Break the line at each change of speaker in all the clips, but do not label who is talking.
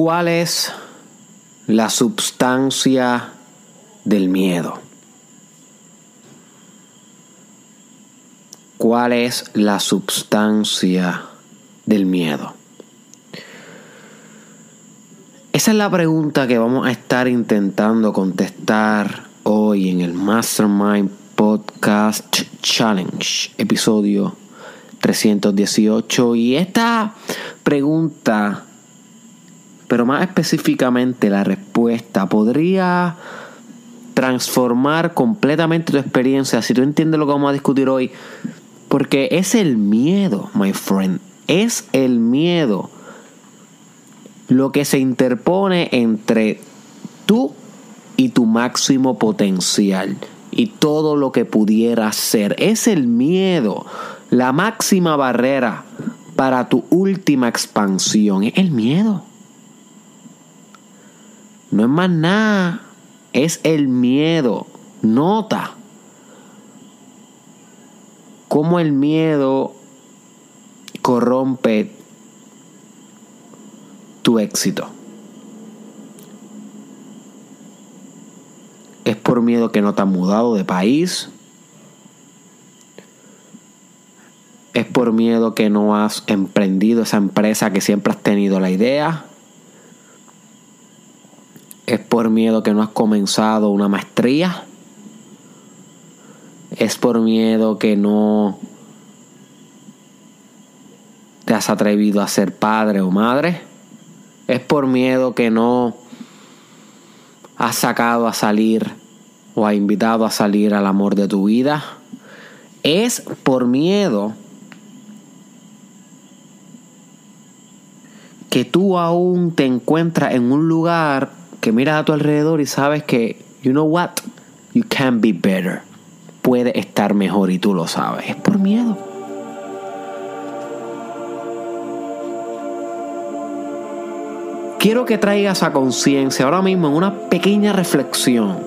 ¿Cuál es la substancia del miedo? ¿Cuál es la substancia del miedo? Esa es la pregunta que vamos a estar intentando contestar hoy en el Mastermind Podcast Challenge, episodio 318. Y esta pregunta, pero más específicamente la respuesta, podría transformar completamente tu experiencia si tú entiendes lo que vamos a discutir hoy. Porque es el miedo, my friend. Es el miedo lo que se interpone entre tú y tu máximo potencial y todo lo que pudiera ser. Es el miedo, la máxima barrera para tu última expansión. Es el miedo. No es más nada. Es el miedo. Nota cómo el miedo corrompe tu éxito. Es por miedo que no te has mudado de país. Es por miedo que no has emprendido esa empresa que siempre has tenido la idea. Es por miedo que no has comenzado una maestría. Es por miedo que no te has atrevido a ser padre o madre. Es por miedo que no has sacado a salir o ha invitado a salir al amor de tu vida. Es por miedo que tú aún te encuentras en un lugar que miras a tu alrededor y sabes que, you know what, you can be better. Puede estar mejor y tú lo sabes. Es por miedo. quiero que traigas a conciencia ahora mismo en una pequeña reflexión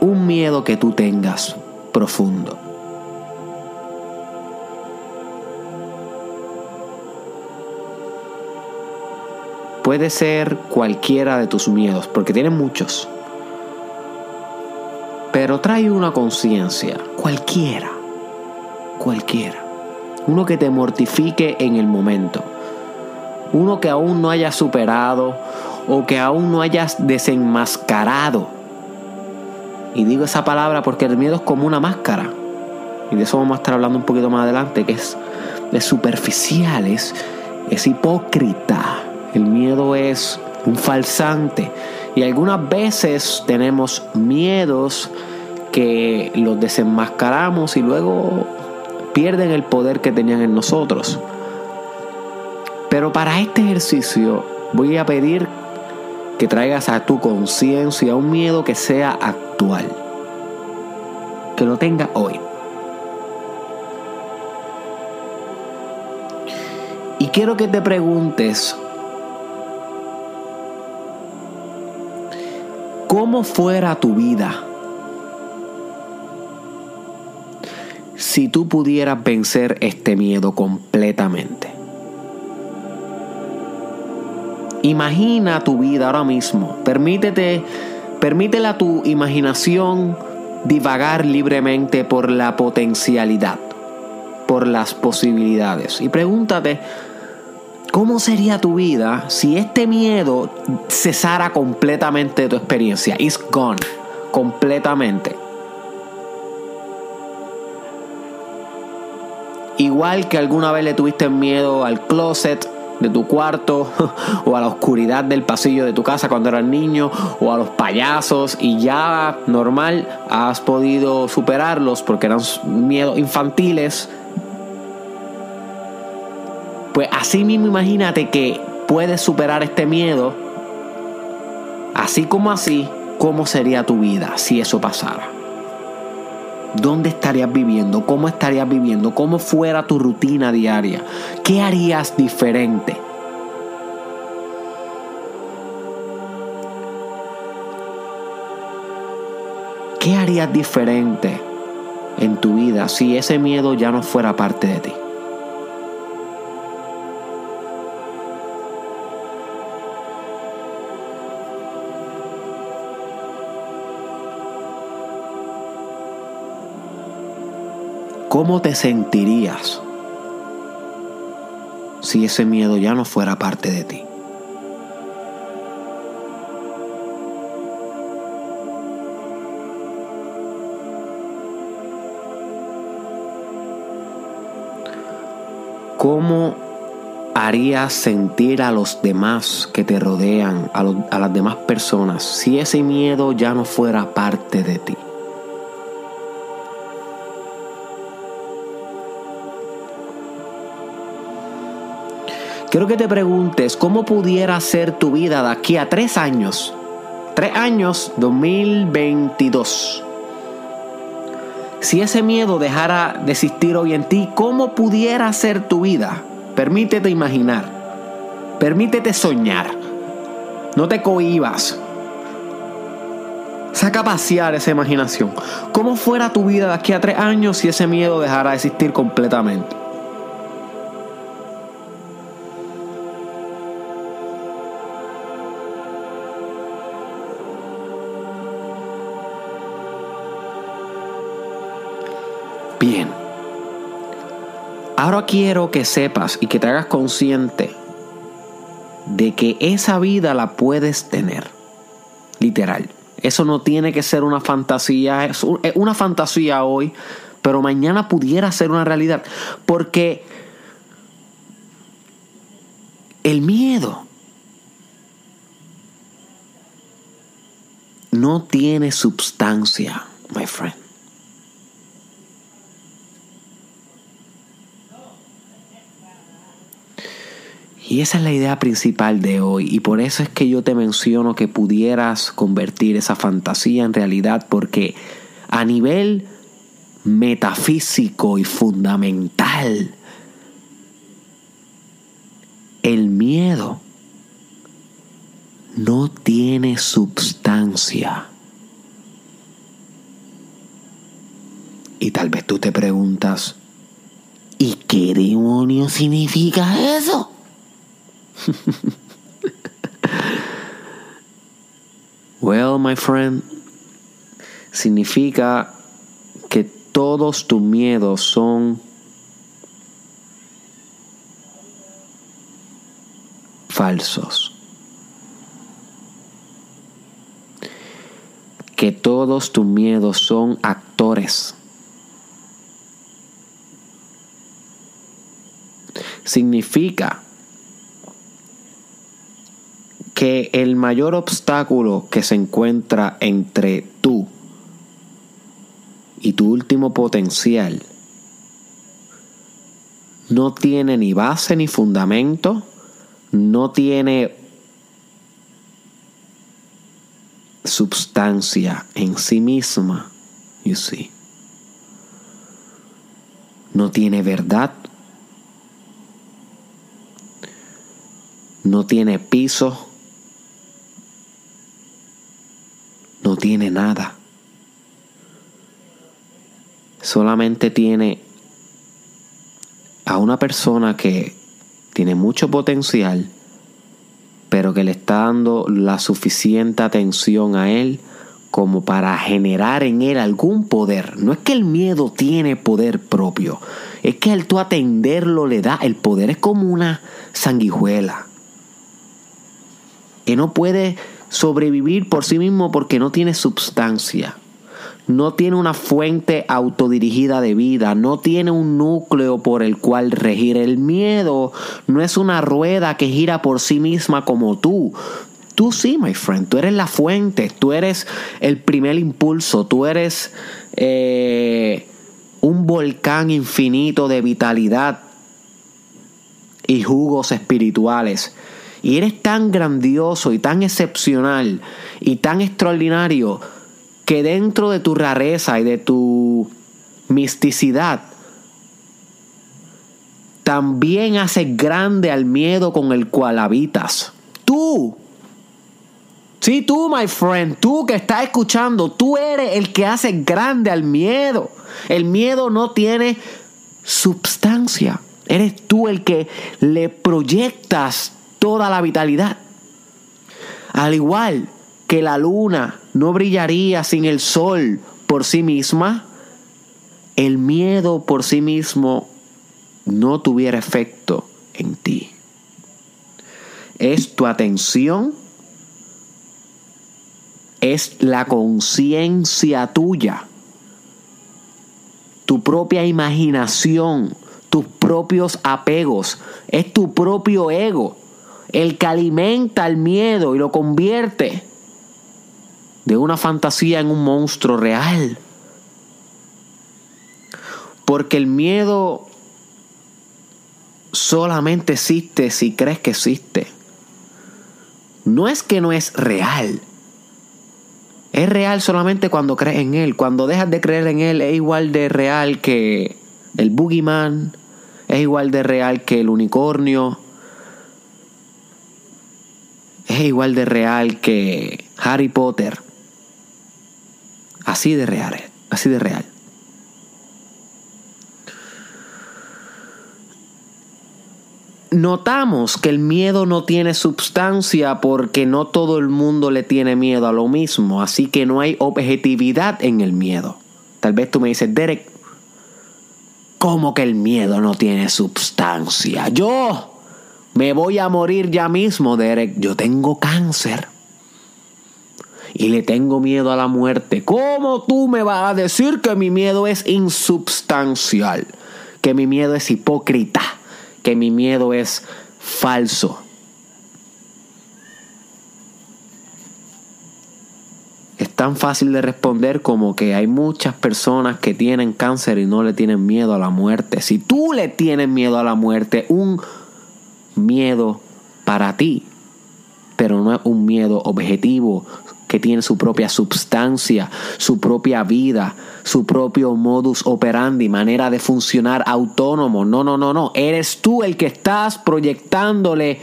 un miedo que tú tengas profundo. Puede ser cualquiera de tus miedos, porque tienes muchos. Pero trae una conciencia, cualquiera, cualquiera. Uno que te mortifique en el momento uno que aún no hayas superado o que aún no hayas desenmascarado. Y digo esa palabra porque el miedo es como una máscara. Y de eso vamos a estar hablando un poquito más adelante, que es, es superficial, es, es hipócrita. El miedo es un falsante. Y algunas veces tenemos miedos que los desenmascaramos y luego pierden el poder que tenían en nosotros. Pero para este ejercicio voy a pedir que traigas a tu conciencia un miedo que sea actual. Que lo tenga hoy. Y quiero que te preguntes, ¿cómo fuera tu vida si tú pudieras vencer este miedo completamente? Imagina tu vida ahora mismo. Permítete, permítela a tu imaginación divagar libremente por la potencialidad, por las posibilidades. Y pregúntate, ¿cómo sería tu vida si este miedo cesara completamente de tu experiencia? It's gone, completamente. Igual que alguna vez le tuviste miedo al closet, de tu cuarto o a la oscuridad del pasillo de tu casa cuando eras niño o a los payasos y ya normal has podido superarlos porque eran miedos infantiles. Pues así mismo imagínate que puedes superar este miedo. Así como así, ¿cómo sería tu vida si eso pasara? ¿Dónde estarías viviendo? ¿Cómo estarías viviendo? ¿Cómo fuera tu rutina diaria? ¿Qué harías diferente? ¿Qué harías diferente en tu vida si ese miedo ya no fuera parte de ti? ¿Cómo te sentirías si ese miedo ya no fuera parte de ti? ¿Cómo harías sentir a los demás que te rodean, a, las demás personas, si ese miedo ya no fuera parte de ti? Quiero que te preguntes cómo pudiera ser tu vida de aquí a tres años. Tres años, 2022. Si ese miedo dejara de existir hoy en ti, ¿cómo pudiera ser tu vida? Permítete imaginar. Permítete soñar. No te cohibas. Saca a pasear esa imaginación. ¿Cómo fuera tu vida de aquí a tres años si ese miedo dejara de existir completamente? Ahora quiero que sepas y que te hagas consciente de que esa vida la puedes tener. Literal. Eso no tiene que ser una fantasía. Es una fantasía hoy, pero mañana pudiera ser una realidad. Porque el miedo no tiene substancia, my friend. Y esa es la idea principal de hoy y por eso es que yo te menciono que pudieras convertir esa fantasía en realidad porque a nivel metafísico y fundamental, el miedo no tiene substancia. Y tal vez tú te preguntas, ¿y qué demonio significa eso? well, my friend, significa que todos tus miedos son falsos. Que todos tus miedos son actores. Significa que el mayor obstáculo que se encuentra entre tú y tu último potencial no tiene ni base ni fundamento, no tiene substancia en sí misma, you see. No tiene verdad, no tiene piso, no tiene nada. Solamente tiene a una persona que tiene mucho potencial, pero que le está dando la suficiente atención a él como para generar en él algún poder. No es que el miedo tiene poder propio, es que al tú atenderlo le da el poder. Es como una sanguijuela que no puede sobrevivir por sí mismo porque no tiene substancia. No tiene una fuente autodirigida de vida, no tiene un núcleo por el cual regir. El miedo no es una rueda que gira por sí misma como tú. Tú sí, my friend, tú eres la fuente, tú eres el primer impulso, tú eres eh, un volcán infinito de vitalidad y jugos espirituales y eres tan grandioso y tan excepcional y tan extraordinario que dentro de tu rareza y de tu misticidad, también haces grande al miedo con el cual habitas. Tú. Sí, tú, my friend, tú que estás escuchando, tú eres el que hace grande al miedo. El miedo no tiene substancia. Eres tú el que le proyectas toda la vitalidad. Al igual que la luna no brillaría sin el sol por sí misma, el miedo por sí mismo no tuviera efecto en ti. Es tu atención, es la conciencia tuya, tu propia imaginación, tus propios apegos, es tu propio ego el que alimenta el miedo y lo convierte de una fantasía en un monstruo real. Porque el miedo solamente existe si crees que existe. No es que no es real. Es real solamente cuando crees en él. Cuando dejas de creer en él es igual de real que el boogeyman. Es igual de real que el unicornio. Es igual de real que Harry Potter. Así de real, así de real. Notamos que el miedo no tiene sustancia porque no todo el mundo le tiene miedo a lo mismo, así que no hay objetividad en el miedo. Tal vez tú me dices, Derek, ¿cómo que el miedo no tiene sustancia? Yo me voy a morir ya mismo, Derek, yo tengo cáncer y le tengo miedo a la muerte. ¿Cómo tú me vas a decir que mi miedo es insubstancial? Que mi miedo es hipócrita, que mi miedo es falso. Es tan fácil de responder como que hay muchas personas que tienen cáncer y no le tienen miedo a la muerte. Si tú le tienes miedo a la muerte, un miedo para ti, pero no es un miedo objetivo, que tiene su propia substancia, su propia vida, su propio modus operandi, manera de funcionar autónomo. No, no, no, no. Eres tú el que estás proyectándole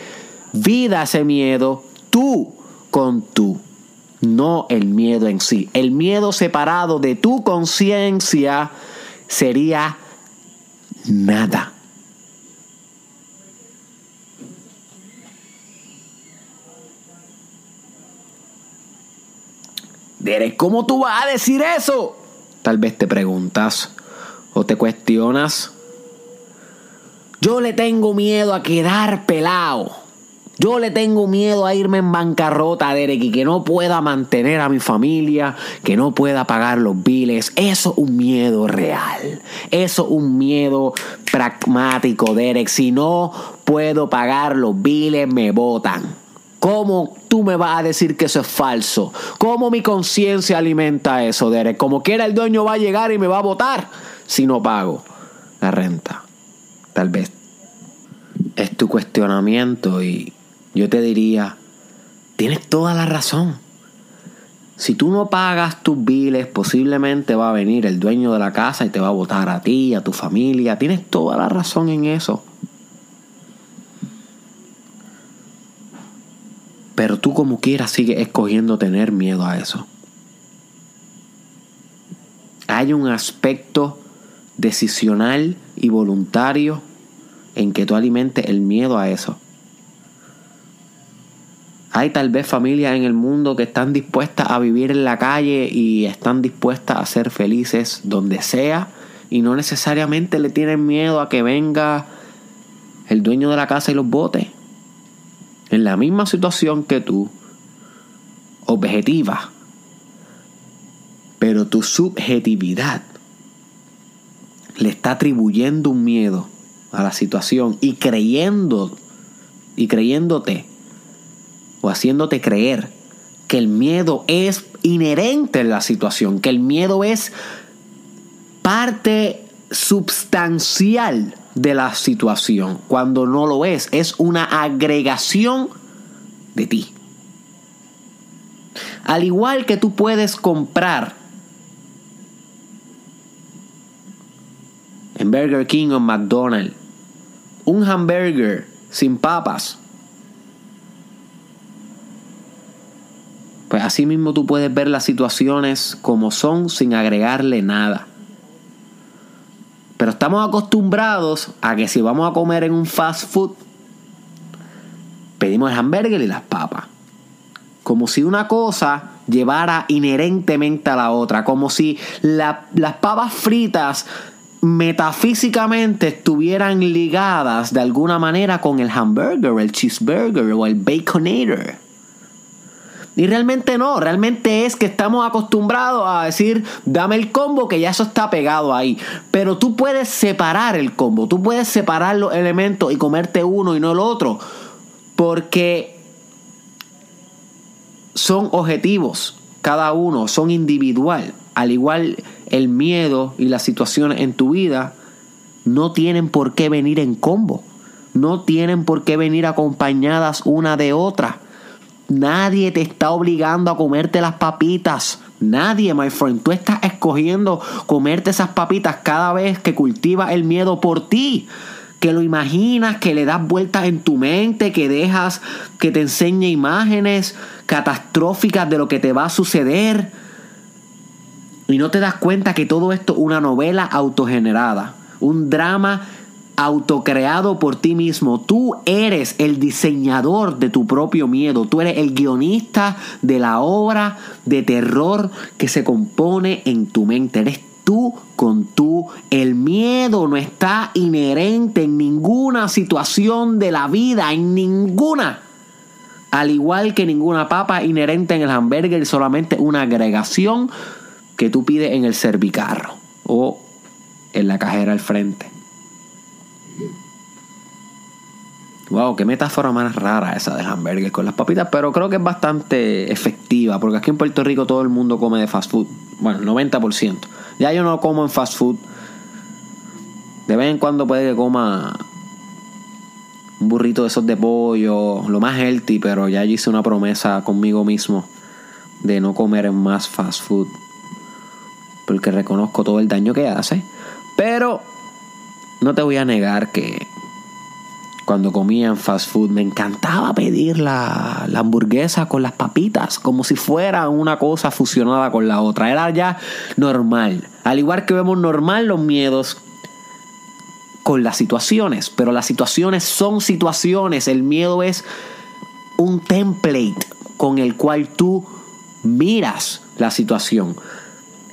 vida a ese miedo, tú con tú, no el miedo en sí. El miedo separado de tu conciencia sería nada. Derek, ¿cómo tú vas a decir eso? Tal vez te preguntas o te cuestionas. Yo le tengo miedo a quedar pelado. Yo le tengo miedo a irme en bancarrota, Derek, y que no pueda mantener a mi familia, que no pueda pagar los biles. Eso es un miedo real. Eso es un miedo pragmático, Derek. Si no puedo pagar los biles, me votan. ¿Cómo tú me vas a decir que eso es falso? ¿Cómo mi conciencia alimenta eso, Derek? Como quiera el dueño va a llegar y me va a votar si no pago la renta. Tal vez es tu cuestionamiento y yo te diría, tienes toda la razón. Si tú no pagas tus biles, posiblemente va a venir el dueño de la casa y te va a votar a ti, a tu familia. Tienes toda la razón en eso. Pero tú como quieras sigues escogiendo tener miedo a eso. Hay un aspecto decisional y voluntario en que tú alimentes el miedo a eso. Hay tal vez familias en el mundo que están dispuestas a vivir en la calle y están dispuestas a ser felices donde sea y no necesariamente le tienen miedo a que venga el dueño de la casa y los bote en la misma situación que tú, objetiva, pero tu subjetividad le está atribuyendo un miedo a la situación y creyendo y creyéndote o haciéndote creer que el miedo es inherente en la situación, que el miedo es parte substancial de la situación, cuando no lo es, es una agregación de ti. Al igual que tú puedes comprar en Burger King o McDonald's un hamburger sin papas. Pues así mismo tú puedes ver las situaciones como son sin agregarle nada. Pero estamos acostumbrados a que si vamos a comer en un fast food, pedimos el hamburger y las papas. Como si una cosa llevara inherentemente a la otra, como si las papas fritas metafísicamente estuvieran ligadas de alguna manera con el hamburger, el cheeseburger o el baconator. Y realmente no, realmente es que estamos acostumbrados a decir, dame el combo, que ya eso está pegado ahí. Pero tú puedes separar el combo, tú puedes separar los elementos y comerte uno y no el otro. Porque son objetivos, cada uno, son individual. Al igual el miedo y las situaciones en tu vida no tienen por qué venir en combo. No tienen por qué venir acompañadas una de otra. Nadie te está obligando a comerte las papitas. Nadie, my friend. Tú estás escogiendo comerte esas papitas cada vez que cultivas el miedo por ti. Que lo imaginas, que le das vueltas en tu mente, que dejas que te enseñe imágenes catastróficas de lo que te va a suceder. Y no te das cuenta que todo esto es una novela autogenerada. Un drama autocreado por ti mismo. Tú eres el diseñador de tu propio miedo. Tú eres el guionista de la obra de terror que se compone en tu mente. Eres tú con tú. El miedo no está inherente en ninguna situación de la vida, en ninguna. Al igual que ninguna papa inherente en el hamburger, solamente una agregación que tú pides en el servicarro o en la cajera al frente. Wow, qué metáfora más rara esa de hamburgues con las papitas, pero creo que es bastante efectiva, porque aquí en Puerto Rico todo el mundo come de fast food. Bueno, 90%. Ya yo no como en fast food. De vez en cuando puede que coma un burrito de esos de pollo, lo más healthy, pero ya yo hice una promesa conmigo mismo de no comer en más fast food. Porque reconozco todo el daño que hace. Pero no te voy a negar que cuando comía en fast food, me encantaba pedir la, hamburguesa con las papitas, como si fuera una cosa fusionada con la otra. Era ya normal. Al igual que vemos normal los miedos con las situaciones, pero las situaciones son situaciones. El miedo es un template con el cual tú miras la situación.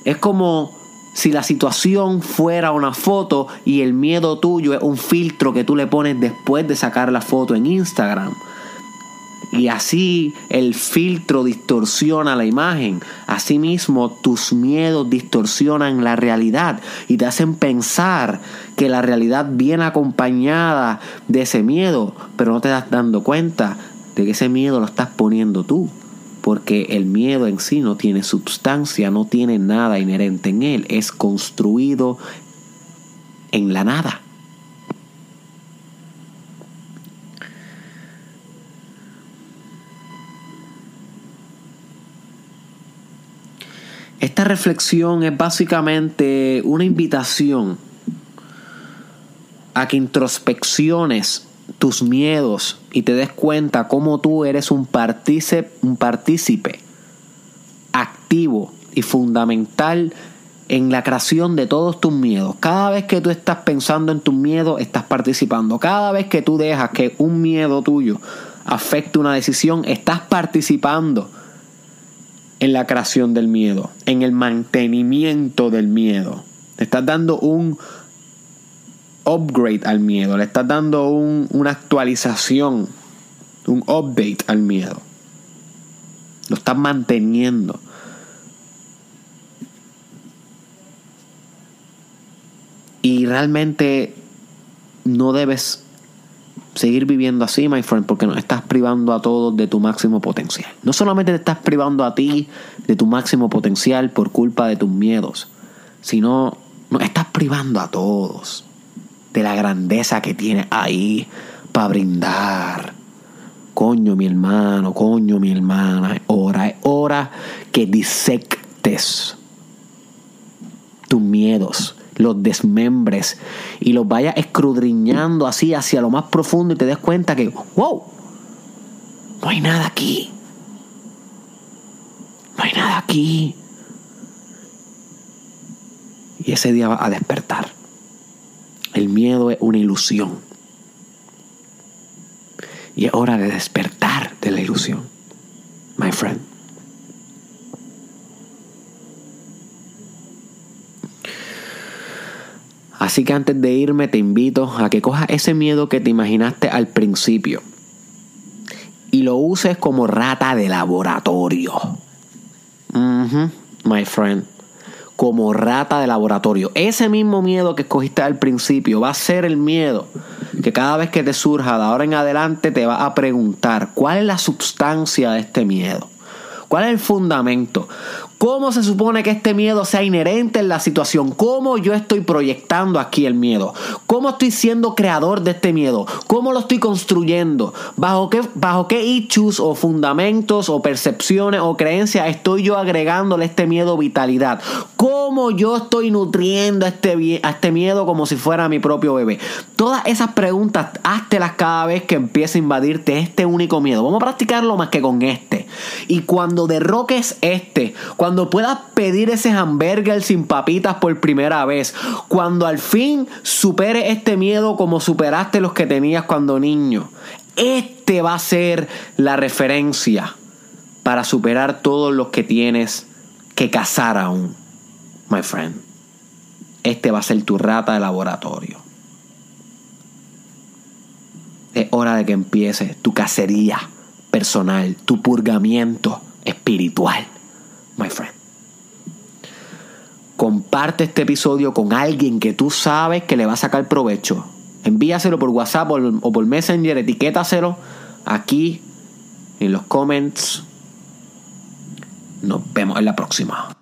Es como si la situación fuera una foto y el miedo tuyo es un filtro que tú le pones después de sacar la foto en Instagram. Y así el filtro distorsiona la imagen. Asimismo, tus miedos distorsionan la realidad y te hacen pensar que la realidad viene acompañada de ese miedo, pero no te das dando cuenta de que ese miedo lo estás poniendo tú porque el miedo en sí no tiene sustancia, no tiene nada inherente en él, es construido en la nada. Esta reflexión es básicamente una invitación a que introspecciones tus miedos y te des cuenta cómo tú eres un partícipe, un partícipe activo y fundamental en la creación de todos tus miedos. Cada vez que tú estás pensando en tus miedos, estás participando. Cada vez que tú dejas que un miedo tuyo afecte una decisión, estás participando en la creación del miedo, en el mantenimiento del miedo. Te estás dando un upgrade al miedo, le estás dando una actualización, un update al miedo. Lo estás manteniendo. Y realmente no debes seguir viviendo así, my friend, porque nos estás privando a todos de tu máximo potencial. No solamente te estás privando a ti de tu máximo potencial por culpa de tus miedos, sino nos estás privando a todos de la grandeza que tiene ahí para brindar. Coño, mi hermano, coño, mi hermana, es hora, es hora que disectes tus miedos, los desmembres y los vayas escudriñando así hacia lo más profundo y te des cuenta que, wow, no hay nada aquí. No hay nada aquí. Y ese día va a despertar miedo es una ilusión. Y es hora de despertar de la ilusión, my friend. Así que antes de irme te invito a que cojas ese miedo que te imaginaste al principio y lo uses como rata de laboratorio. Mm-hmm, my friend. Como rata de laboratorio. Ese mismo miedo que escogiste al principio va a ser el miedo que cada vez que te surja de ahora en adelante te va a preguntar cuál es la sustancia de este miedo. ¿Cuál es el fundamento? ¿Cómo se supone que este miedo sea inherente en la situación? ¿Cómo yo estoy proyectando aquí el miedo? ¿Cómo estoy siendo creador de este miedo? ¿Cómo lo estoy construyendo? ¿Bajo qué, bajo qué issues o fundamentos o percepciones o creencias estoy yo agregándole este miedo vitalidad? ¿Cómo yo estoy nutriendo este, a este miedo como si fuera mi propio bebé? Todas esas preguntas, háztelas cada vez que empiece a invadirte este único miedo. Vamos a practicarlo más que con este. Y cuando derroques este, cuando puedas pedir ese hamburger sin papitas por primera vez, cuando al fin supere este miedo como superaste los que tenías cuando niño, este va a ser la referencia para superar todos los que tienes que cazar aún, my friend. Este va a ser tu rata de laboratorio. Es hora de que empieces tu cacería personal, tu purgamiento espiritual my friend. Comparte este episodio con alguien que tú sabes que le va a sacar provecho. Envíaselo por WhatsApp o por Messenger, etiquétaselo aquí en los comments. Nos vemos en la próxima.